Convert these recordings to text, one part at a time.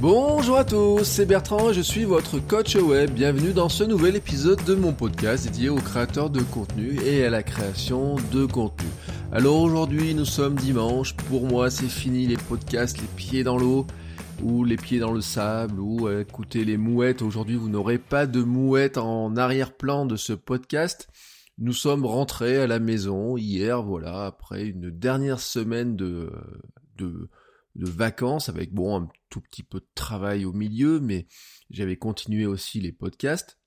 Bonjour à tous, c'est Bertrand et je suis votre coach web. Bienvenue dans ce nouvel épisode de mon podcast dédié aux créateurs de contenu et à la création de contenu. Alors aujourd'hui, nous sommes dimanche. Pour moi, c'est fini les podcasts, les pieds dans l'eau ou les pieds dans le sable, ou écoutez les mouettes. Aujourd'hui, vous n'aurez pas de mouettes en arrière-plan de ce podcast. Nous sommes rentrés à la maison hier, voilà, après une dernière semaine de, de, de vacances, avec bon, un tout petit peu de travail au milieu, mais j'avais continué aussi les podcasts.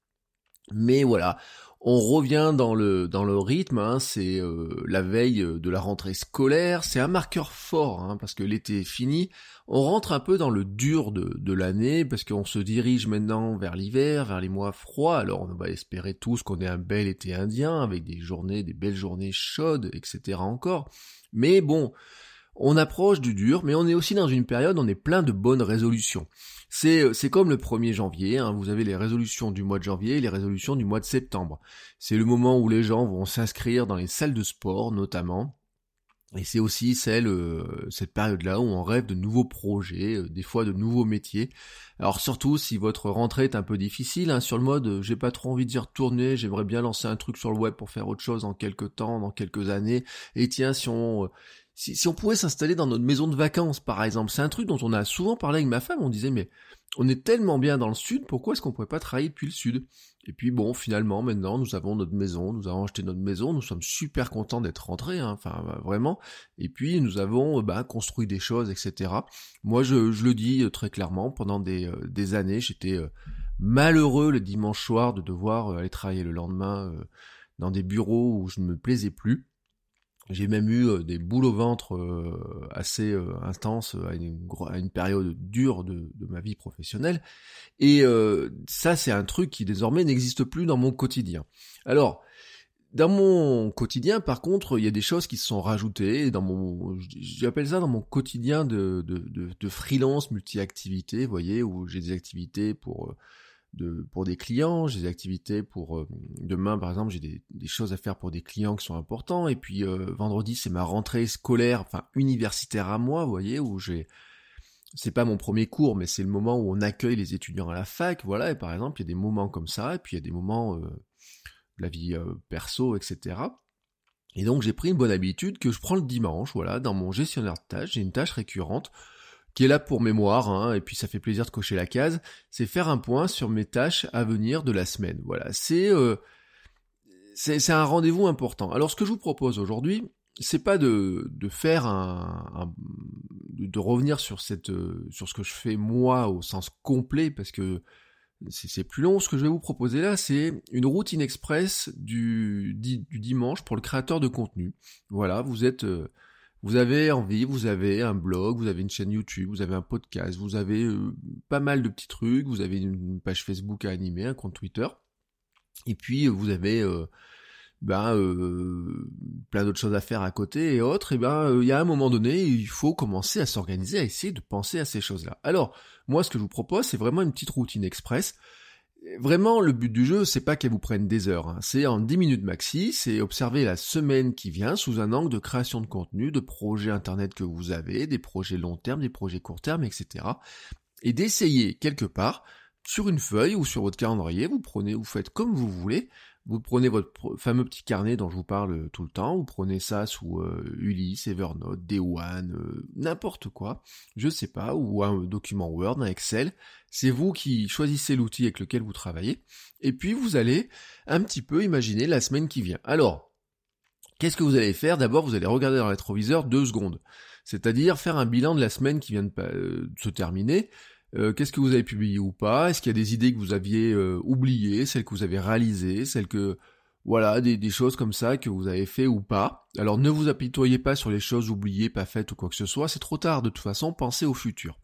Mais voilà, on revient dans le dans le rythme. Hein, c'est euh, la veille de la rentrée scolaire. C'est un marqueur fort hein, parce que l'été est fini. On rentre un peu dans le dur de, de l'année parce qu'on se dirige maintenant vers l'hiver, vers les mois froids. Alors on va espérer tous qu'on ait un bel été indien avec des journées, des belles journées chaudes, etc. Encore. Mais bon, on approche du dur, mais on est aussi dans une période on est plein de bonnes résolutions. C'est, euh, comme le 1er janvier, hein, vous avez les résolutions du mois de janvier et les résolutions du mois de septembre. C'est le moment où les gens vont s'inscrire dans les salles de sport notamment. Et c'est aussi celle, euh, cette période-là où on rêve de nouveaux projets, euh, des fois de nouveaux métiers. Alors surtout si votre rentrée est un peu difficile, hein, sur le mode j'ai pas trop envie d'y retourner, j'aimerais bien lancer un truc sur le web pour faire autre chose dans quelques temps, dans quelques années. Et tiens, si on si, on pouvait s'installer dans notre maison de vacances, par exemple, c'est un truc dont on a souvent parlé avec ma femme, on disait, mais on est tellement bien dans le sud, pourquoi est-ce qu'on pourrait pas travailler depuis le sud? Et puis bon, finalement, maintenant, nous avons notre maison, nous avons acheté notre maison, nous sommes super contents d'être rentrés, hein, enfin vraiment. Et puis nous avons bah, construit des choses, etc. Moi, je, le dis euh, très clairement, pendant des, euh, années, j'étais euh, malheureux le dimanche soir de devoir aller travailler le lendemain dans des bureaux où je ne me plaisais plus. J'ai même eu euh, des boules au ventre euh, assez euh, intenses à une, période dure de, ma vie professionnelle. Et ça, c'est un truc qui désormais n'existe plus dans mon quotidien. Alors, dans mon quotidien, par contre, il y a des choses qui se sont rajoutées. Dans mon, j'appelle ça dans mon quotidien de, de, de, de freelance multi-activité, vous voyez, où j'ai des activités pour de, pour des clients, j'ai des activités pour euh, demain par exemple, j'ai des, choses à faire pour des clients qui sont importants. Et puis euh, vendredi c'est ma rentrée scolaire, enfin universitaire à moi, vous voyez, où j'ai c'est pas mon premier cours, mais c'est le moment où on accueille les étudiants à la fac, voilà, et par exemple, il y a des moments comme ça, et puis il y a des moments euh, de la vie perso, etc. Et donc j'ai pris une bonne habitude que je prends le dimanche, voilà, dans mon gestionnaire de tâches, j'ai une tâche récurrente qui est là pour mémoire, hein, et puis ça fait plaisir de cocher la case, c'est faire un point sur mes tâches à venir de la semaine. Voilà, c'est euh, c'est un rendez-vous important. Alors ce que je vous propose aujourd'hui, c'est pas de, de faire un, de revenir sur cette euh, sur ce que je fais moi au sens complet parce que c'est plus long. Ce que je vais vous proposer là, c'est une routine express du, du dimanche pour le créateur de contenu. Voilà, vous êtes euh, vous avez envie, vous avez un blog, vous avez une chaîne YouTube, vous avez un podcast, vous avez euh, pas mal de petits trucs, vous avez une page Facebook à animer, un compte Twitter, et puis vous avez euh, ben, euh, plein d'autres choses à faire à côté et autres, et ben il y a un moment donné, il faut commencer à s'organiser, à essayer de penser à ces choses-là. Alors, moi ce que je vous propose, c'est vraiment une petite routine express Vraiment, le but du jeu, c'est pas qu'elle vous prenne des heures. Hein. C'est en 10 minutes maxi, c'est observer la semaine qui vient sous un angle de création de contenu, de projets internet que vous avez, des projets long terme, des projets court terme, etc. Et d'essayer quelque part, sur une feuille ou sur votre calendrier, vous prenez, vous faites comme vous voulez, vous prenez votre fameux petit carnet dont je vous parle tout le temps, vous prenez ça sous euh, Ulysse, Evernote, Day One, euh, n'importe quoi, je sais pas, ou un document Word, un Excel. C'est vous qui choisissez l'outil avec lequel vous travaillez, et puis vous allez un petit peu imaginer la semaine qui vient. Alors, qu'est-ce que vous allez faire? D'abord, vous allez regarder dans le deux secondes, c'est-à-dire faire un bilan de la semaine qui vient de euh, se terminer, euh, qu'est-ce que vous avez publié ou pas? Est-ce qu'il y a des idées que vous aviez euh, oubliées, celles que vous avez réalisées, celles que Voilà, des, choses comme ça que vous avez fait ou pas? Alors ne vous apitoyez pas sur les choses oubliées, pas faites ou quoi que ce soit, c'est trop tard de toute façon, pensez au futur.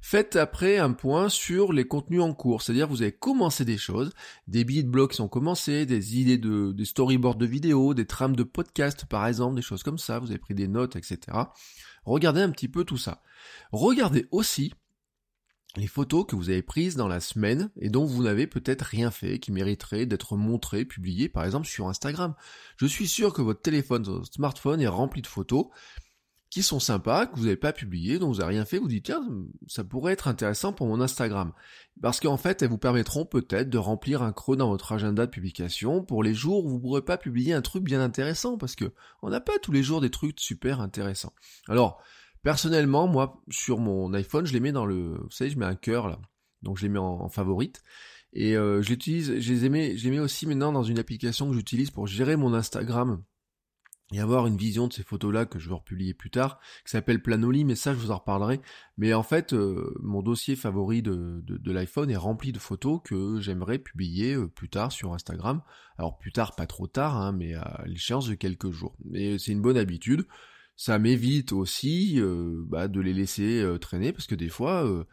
Faites après un point sur les contenus en cours, c'est-à-dire vous avez commencé des choses, des billets de blog qui sont commencés, des idées de, des storyboards de vidéos, des trames de podcast par exemple, des choses comme ça, vous avez pris des notes, etc. Regardez un petit peu tout ça. Regardez aussi les photos que vous avez prises dans la semaine et dont vous n'avez peut-être rien fait, qui mériteraient d'être montrées, publiées par exemple sur Instagram. Je suis sûr que votre téléphone, votre smartphone est rempli de photos qui sont sympas, que vous n'avez pas publiées, dont vous n'avez rien fait, vous dites tiens, ça pourrait être intéressant pour mon Instagram. Parce qu'en fait, elles vous permettront peut-être de remplir un creux dans votre agenda de publication pour les jours où vous ne pourrez pas publier un truc bien intéressant, parce que on n'a pas tous les jours des trucs super intéressants. Alors, Personnellement, moi, sur mon iPhone, je les mets dans le, vous savez, je mets un cœur là, donc je les mets en, favorite. Et euh, je l'utilise, je les mets, je les mets aussi maintenant dans une application que j'utilise pour gérer mon Instagram et avoir une vision de ces photos-là que je vais republier plus tard, qui s'appelle Planoli, mais ça je vous en reparlerai. Mais en fait, euh, mon dossier favori de, de, l'iPhone est rempli de photos que j'aimerais publier euh, plus tard sur Instagram. Alors plus tard, pas trop tard, hein, mais à l'échéance de quelques jours. Et c'est une bonne habitude ça m'évite aussi euh, bah, de les laisser euh, traîner parce que des fois euh,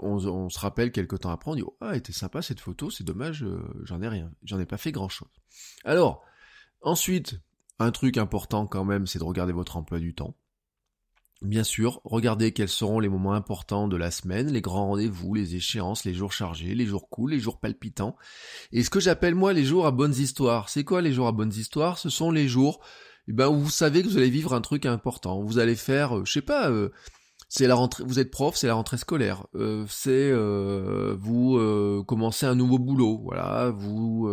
on, se rappelle quelques temps après on dit oh, ah était sympa cette photo c'est dommage j'en ai rien j'en ai pas fait grand chose alors ensuite un truc important quand même c'est de regarder votre emploi du temps Bien sûr, regardez quels seront les moments importants de la semaine, les grands rendez-vous, les échéances, les jours chargés, les jours cool, les jours palpitants. Et ce que j'appelle moi les jours à bonnes histoires. C'est quoi les jours à bonnes histoires? Ce sont les jours eh ben vous savez que vous allez vivre un truc important. Vous allez faire, euh, je sais pas, euh, c'est la rentrée. Vous êtes prof, c'est la rentrée scolaire. Euh, c'est vous commencez un nouveau boulot. Voilà, vous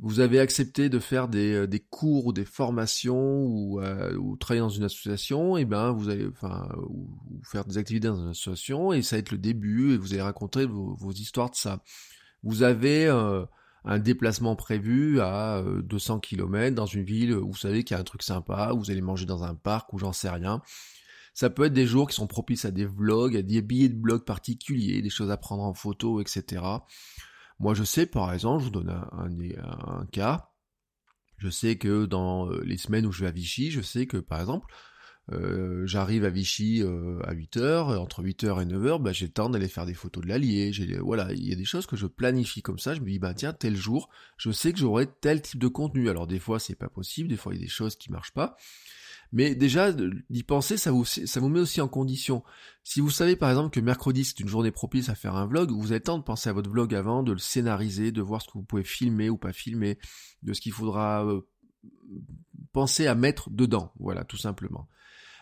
vous avez accepté de faire des, des cours ou des formations ou, ou travailler dans une association. Et eh ben vous allez, enfin, ou, faire des activités dans une association et ça va être le début et vous allez raconter vos, vos histoires de ça. Vous avez un déplacement prévu à 200 euh, km dans une ville où vous savez qu'il y a un truc sympa, où vous allez manger dans un parc ou j'en sais rien. Ça peut être des jours qui sont propices à des vlogs, à des billets de blog particuliers, des choses à prendre en photo, etc. Moi je sais par exemple, je vous donne un, un cas, je sais que dans euh, les semaines où je vais à Vichy, je sais que par exemple, euh, j'arrive à Vichy euh, à 8h, entre 8h et 9h, bah, j'ai le temps d'aller faire des photos de l'Allier, voilà, il y a des choses que je planifie comme ça, je me dis bah tiens, tel jour, je sais que j'aurai tel type de contenu. Alors des fois c'est pas possible, des fois il y a des choses qui marchent pas. Mais déjà, d'y penser, ça vous, ça vous met aussi en condition. Si vous savez par exemple que mercredi c'est une journée propice à faire un vlog, vous avez le temps de penser à votre vlog avant, de le scénariser, de voir ce que vous pouvez filmer ou pas filmer, de ce qu'il faudra euh, penser à mettre dedans. Voilà, tout simplement.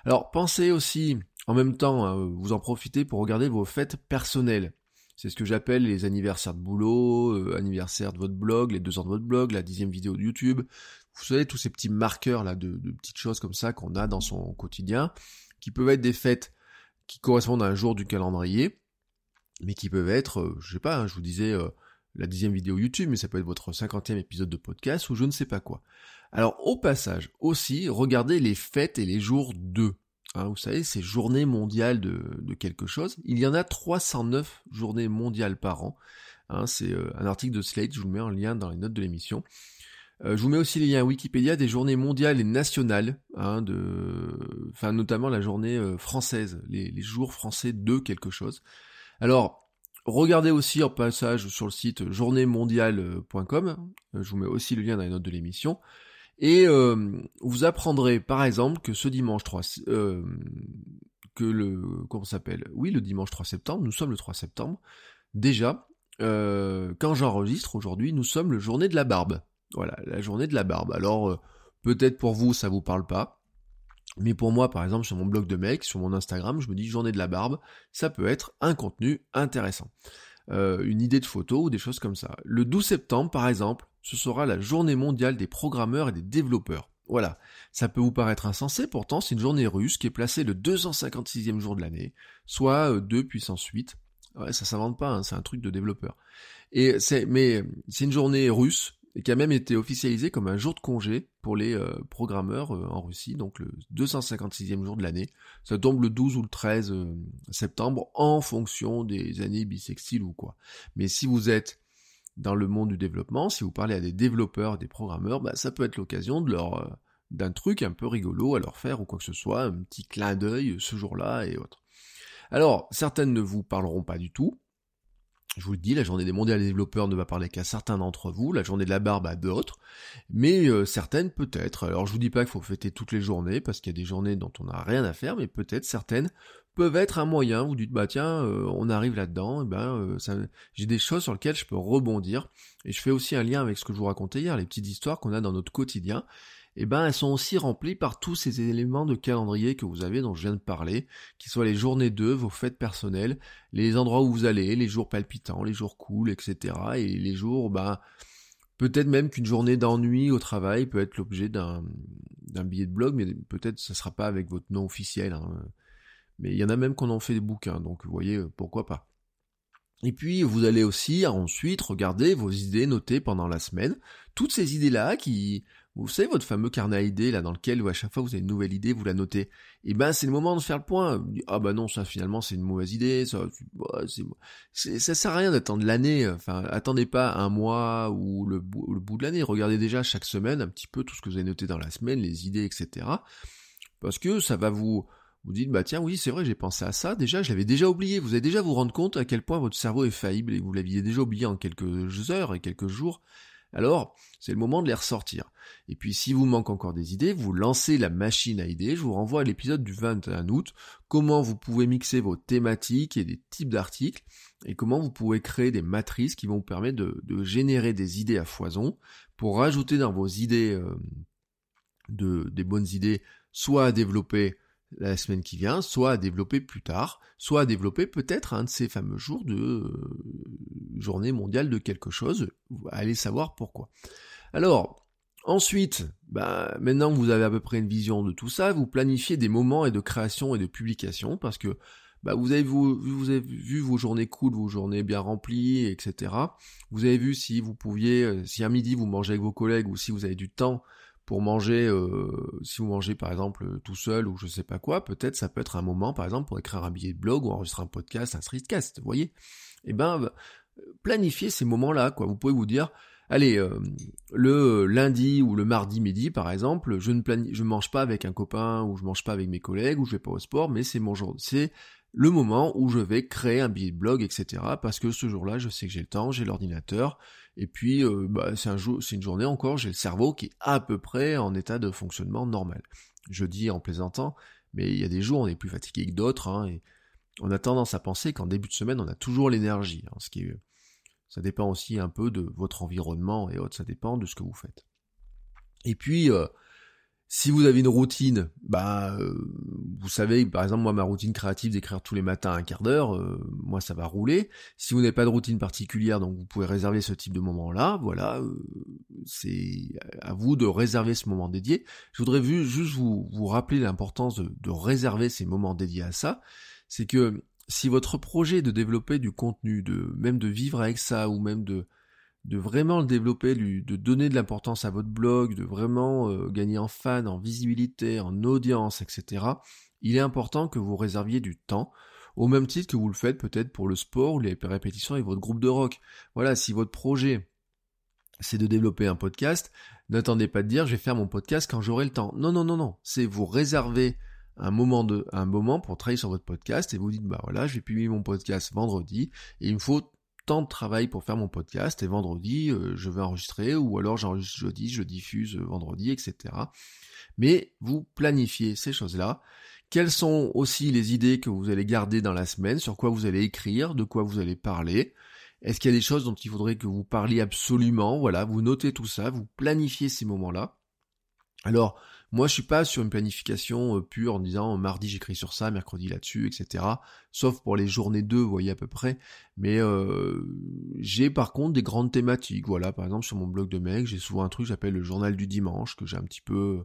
Alors pensez aussi, en même temps, hein, vous en profitez pour regarder vos fêtes personnelles. C'est ce que j'appelle les anniversaires de boulot, euh, anniversaire de votre blog, les deux ans de votre blog, la dixième vidéo de YouTube. Vous savez, tous ces petits marqueurs là de, petites choses comme ça qu'on a dans son quotidien, qui peuvent être des fêtes qui correspondent à un jour du calendrier, mais qui peuvent être, euh, je sais pas, hein, je vous disais euh, la dixième vidéo YouTube, mais ça peut être votre cinquantième épisode de podcast ou je ne sais pas quoi. Alors au passage aussi, regardez les fêtes et les jours de. Hein, vous savez, ces journées mondiales de, quelque chose. Il y en a 309 journées mondiales par an. Hein, c'est euh, un article de Slate, je vous mets en lien dans les notes de l'émission. Euh, je vous mets aussi les liens Wikipédia des journées mondiales et nationales, hein, de, enfin notamment la journée euh, française, les, les, jours français de quelque chose. Alors, regardez aussi en passage sur le site journéemondiale.com, je vous mets aussi le lien dans les notes de l'émission. Et euh, vous apprendrez par exemple que ce dimanche 3 euh, que le comment s'appelle? Oui, le dimanche 3 septembre, nous sommes le 3 septembre. Déjà, euh, quand j'enregistre aujourd'hui, nous sommes le journée de la barbe. Voilà, la journée de la barbe. Alors peut-être pour vous ça vous parle pas. Mais pour moi, par exemple, sur mon blog de mec, sur mon Instagram, je me dis journée de la barbe, ça peut être un contenu intéressant. une idée de photo ou des choses comme ça. Le 12 septembre, par exemple, ce sera la journée mondiale des programmeurs et des développeurs. Voilà, ça peut vous paraître insensé, pourtant c'est une journée russe qui est placée le 256e jour de l'année, soit 2 euh, puissance 8. Ouais, ça s'invente pas, hein, c'est un truc de développeur. Et c'est, mais c'est une journée russe qui a même été officialisée comme un jour de congé pour les euh, programmeurs euh, en Russie, donc le 256e jour de l'année. Ça tombe le 12 ou le 13 septembre en fonction des années bissextiles ou quoi. Mais si vous êtes dans le monde du développement, si vous parlez à des développeurs, des programmeurs, bah, ça peut être l'occasion euh, d'un truc un peu rigolo à leur faire ou quoi que ce soit, un petit clin d'œil ce jour-là et autres. Alors, certaines ne vous parleront pas du tout, je vous le dis, la journée des mondiales des développeurs ne va parler qu'à certains d'entre vous, la journée de la barbe à d'autres, mais euh, certaines peut-être. Alors je vous dis pas qu'il faut fêter toutes les journées, parce qu'il y a des journées dont on n'a rien à faire, mais peut-être certaines peuvent être un moyen. Vous dites bah tiens, euh, on arrive là-dedans, et ben euh, j'ai des choses sur lesquelles je peux rebondir. Et je fais aussi un lien avec ce que je vous racontais hier, les petites histoires qu'on a dans notre quotidien eh ben elles sont aussi remplies par tous ces éléments de calendrier que vous avez dont je viens de parler, qui soient les journées de vos fêtes personnelles, les endroits où vous allez, les jours palpitants, les jours cool, etc. Et les jours, ben, peut-être même qu'une journée d'ennui au travail peut être l'objet d'un, billet de blog, mais peut-être ce ne sera pas avec votre nom officiel. Hein. Mais il y en a même qu'on en fait des bouquins, donc vous voyez, pourquoi pas. Et puis vous allez aussi ensuite regarder vos idées notées pendant la semaine, toutes ces idées-là qui vous savez, votre fameux carnet à idées, là, dans lequel, à chaque fois vous avez une nouvelle idée, vous la notez. Et eh ben, c'est le moment de faire le point. Ah bah non, ça, finalement, c'est une mauvaise idée, ça, ça sert à rien d'attendre l'année. Enfin, attendez pas un mois ou le bout de l'année. Regardez déjà chaque semaine un petit peu tout ce que vous avez noté dans la semaine, les idées, etc. Parce que ça va vous, vous dites, bah tiens, oui, c'est vrai, j'ai pensé à ça, déjà, je l'avais déjà oublié. Vous allez déjà vous rendre compte à quel point votre cerveau est faillible et vous l'aviez déjà oublié en quelques heures et quelques jours. Alors, c'est le moment de les ressortir. Et puis, si vous manque encore des idées, vous lancez la machine à idées. Je vous renvoie à l'épisode du 21 août, comment vous pouvez mixer vos thématiques et des types d'articles, et comment vous pouvez créer des matrices qui vont vous permettre de, générer des idées à foison, pour rajouter dans vos idées euh, de, des bonnes idées, soit à développer la semaine qui vient, soit à développer plus tard, soit à développer peut-être un de ces fameux jours de euh, journée mondiale de quelque chose. Allez savoir pourquoi. Alors, ensuite, bah, maintenant que vous avez à peu près une vision de tout ça, vous planifiez des moments et de création et de publication parce que bah, vous avez vu, vous avez vu vos journées cool, vos journées bien remplies, etc. Vous avez vu si vous pouviez, euh, si un midi vous mangez avec vos collègues ou si vous avez du temps pour manger, euh, si vous mangez par exemple tout seul ou je sais pas quoi, peut-être ça peut être un moment par exemple pour écrire un billet de blog ou enregistrer un podcast, un streetcast, vous voyez Eh ben, planifiez ces moments-là, quoi. Vous pouvez vous dire, allez, euh, le lundi ou le mardi midi par exemple, je ne je mange pas avec un copain ou je mange pas avec mes collègues ou je vais pas au sport, mais c'est mon jour, c'est le moment où je vais créer un billet de blog, etc. Parce que ce jour-là, je sais que j'ai le temps, j'ai l'ordinateur, et puis euh, bah, c'est une journée encore, j'ai le cerveau qui est à peu près en état de fonctionnement normal. Je dis en plaisantant, mais il y a des jours on est plus fatigué que d'autres, hein, et on a tendance à penser qu'en début de semaine on a toujours l'énergie, hein, ce qui est, ça dépend aussi un peu de votre environnement et autres, ça dépend de ce que vous faites. Et puis euh, si vous avez une routine, bah, euh, vous savez, par exemple, moi, ma routine créative d'écrire tous les matins un quart d'heure, euh, moi, ça va rouler. Si vous n'avez pas de routine particulière, donc vous pouvez réserver ce type de moment-là, voilà, euh, c'est à vous de réserver ce moment dédié. Je voudrais juste vous, vous rappeler l'importance de, de réserver ces moments dédiés à ça. C'est que si votre projet est de développer du contenu, de même de vivre avec ça, ou même de de vraiment le développer, de donner de l'importance à votre blog, de vraiment euh, gagner en fans, en visibilité, en audience, etc., il est important que vous réserviez du temps, au même titre que vous le faites peut-être pour le sport ou les répétitions avec votre groupe de rock. Voilà, si votre projet c'est de développer un podcast, n'attendez pas de dire je vais faire mon podcast quand j'aurai le temps. Non, non, non, non. C'est vous réserver un moment de, un moment pour travailler sur votre podcast et vous dites bah voilà, je vais publier mon podcast vendredi et il me faut tant de travail pour faire mon podcast et vendredi euh, je vais enregistrer ou alors j'enregistre jeudi, je diffuse euh, vendredi, etc. Mais vous planifiez ces choses-là. Quelles sont aussi les idées que vous allez garder dans la semaine, sur quoi vous allez écrire, de quoi vous allez parler? Est-ce qu'il y a des choses dont il faudrait que vous parliez absolument? Voilà, vous notez tout ça, vous planifiez ces moments-là. Alors, moi, je suis pas sur une planification euh, pure en disant mardi j'écris sur ça, mercredi là-dessus, etc. Sauf pour les journées 2, vous voyez à peu près. Mais euh, j'ai par contre des grandes thématiques. Voilà, par exemple sur mon blog de mec, j'ai souvent un truc que j'appelle le journal du dimanche, que j'ai un petit peu...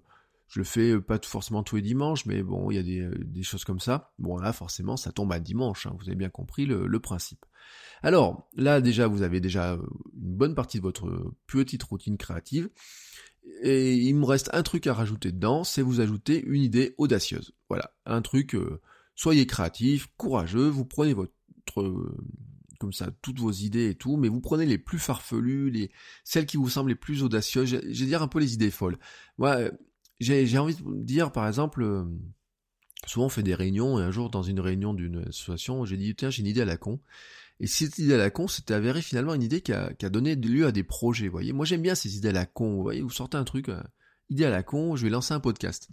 Je le fais euh, pas forcément tous les dimanches, mais bon, il y a des, choses comme ça. Bon là, forcément, ça tombe à dimanche, hein, vous avez bien compris le principe. Alors, là déjà, vous avez déjà une bonne partie de votre petite routine créative. Et il me reste un truc à rajouter dedans, c'est vous ajouter une idée audacieuse. Voilà, un truc, euh, soyez créatif, courageux, vous prenez votre, comme ça toutes vos idées et tout, mais vous prenez les plus farfelues, les celles qui vous semblent les plus audacieuses. Je, vais dire un peu les idées folles. Moi, j'ai envie de dire par exemple. Euh, souvent on fait des réunions et un jour dans une réunion d'une association j'ai dit tiens j'ai une idée à la con et cette idée à la con c'était avéré finalement une idée qui a, qui a, donné lieu à des projets voyez moi j'aime bien ces idées à la con vous voyez vous sortez un truc euh, idée à la con je vais lancer un podcast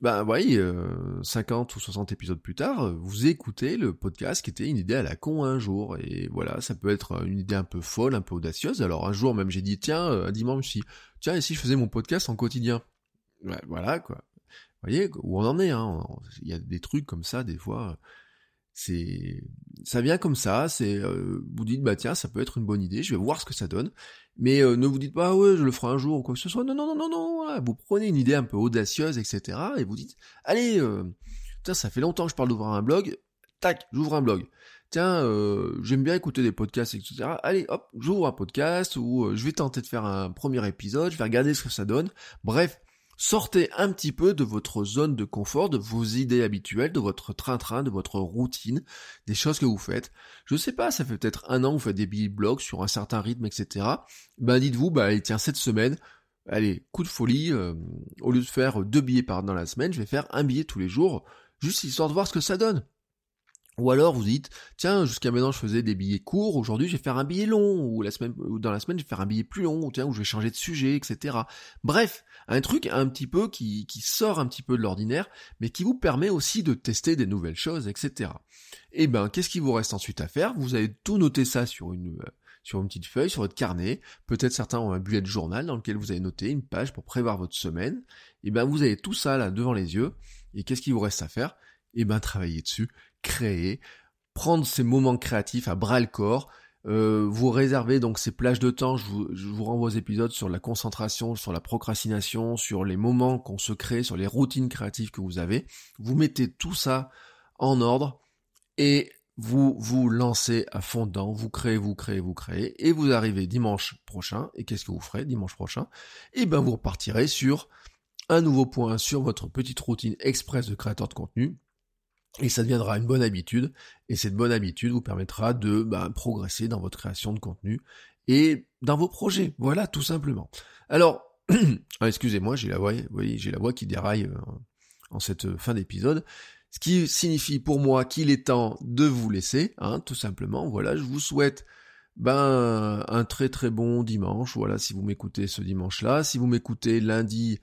ben, vous voyez, euh, 50 ou 60 épisodes plus tard, vous écoutez le podcast qui était une idée à la con un jour. Et voilà, ça peut être une idée un peu folle, un peu audacieuse. Alors un jour même, j'ai dit, tiens, euh, un dimanche, si, tiens, et si je faisais mon podcast en quotidien? Ouais, Voilà, quoi. Vous voyez où on en est, hein. Il y a des trucs comme ça, des fois c'est ça vient comme ça, c'est euh, vous dites bah tiens ça peut être une bonne idée, je vais voir ce que ça donne, mais euh, ne vous dites pas ah ouais je le ferai un jour ou quoi que ce soit, non non non non non, vous prenez une idée un peu audacieuse etc et vous dites allez euh, tiens ça fait longtemps que je parle d'ouvrir un blog, tac j'ouvre un blog, tiens j'aime bien écouter des podcasts etc, allez hop j'ouvre un podcast ou je vais tenter de faire un premier épisode, je vais regarder ce que ça donne, bref Sortez un petit peu de votre zone de confort, de vos idées habituelles, de votre train-train, de votre routine, des choses que vous faites. Je sais pas, ça fait peut-être un an que vous faites des billets de blog sur un certain rythme, etc. Ben dites-vous, bah allez, tiens, cette semaine, allez, coup de folie, euh, au lieu de faire deux billets par dans la semaine, je vais faire un billet tous les jours, juste histoire de voir ce que ça donne. Ou alors vous dites, tiens, jusqu'à maintenant je faisais des billets courts, aujourd'hui je vais faire un billet long, ou la semaine, ou dans la semaine je vais faire un billet plus long, ou tiens, où je vais changer de sujet, etc. Bref, un truc un petit peu qui, qui sort un petit peu de l'ordinaire, mais qui vous permet aussi de tester des nouvelles choses, etc. Et eh ben, qu'est-ce qu'il vous reste ensuite à faire? Vous avez tout noté ça sur une, euh, sur une petite feuille, sur votre carnet. Peut-être certains ont un bullet journal dans lequel vous avez noté une page pour prévoir votre semaine. Et eh ben, vous avez tout ça là devant les yeux. Et qu'est-ce qu'il vous reste à faire? Eh ben, travailler dessus créer, prendre ces moments créatifs à bras le corps, euh, vous réservez donc ces plages de temps, je vous, renvoie aux épisodes sur la concentration, sur la procrastination, sur les moments qu'on se crée, sur les routines créatives que vous avez. Vous mettez tout ça en ordre et vous vous lancez à fond dedans, vous créez, vous créez, vous créez, et vous arrivez dimanche prochain, et qu'est-ce que vous ferez dimanche prochain? Eh ben vous repartirez sur un nouveau point sur votre petite routine express de créateur de contenu, et ça deviendra une bonne habitude, et cette bonne habitude vous permettra de bah, progresser dans votre création de contenu et dans vos projets. Voilà, tout simplement. Alors, excusez-moi, j'ai la voix, voyez, j'ai la voix qui déraille euh, en cette fin d'épisode. Ce qui signifie pour moi qu'il est temps de vous laisser, hein, tout simplement. Voilà, je vous souhaite ben un très très bon dimanche. Voilà, si vous m'écoutez ce dimanche-là, si vous m'écoutez lundi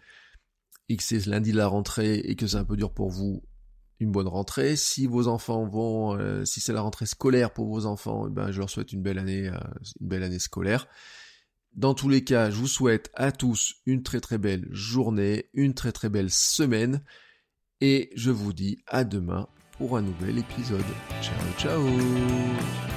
et que c'est lundi de la rentrée et que c'est un peu dur pour vous, une bonne rentrée. Si vos enfants vont, euh, si c'est la rentrée scolaire pour vos enfants, eh ben je leur souhaite une belle année, euh, une belle année scolaire. Dans tous les cas, je vous souhaite à tous une très très belle journée, une très très belle semaine, et je vous dis à demain pour un nouvel épisode. Ciao ciao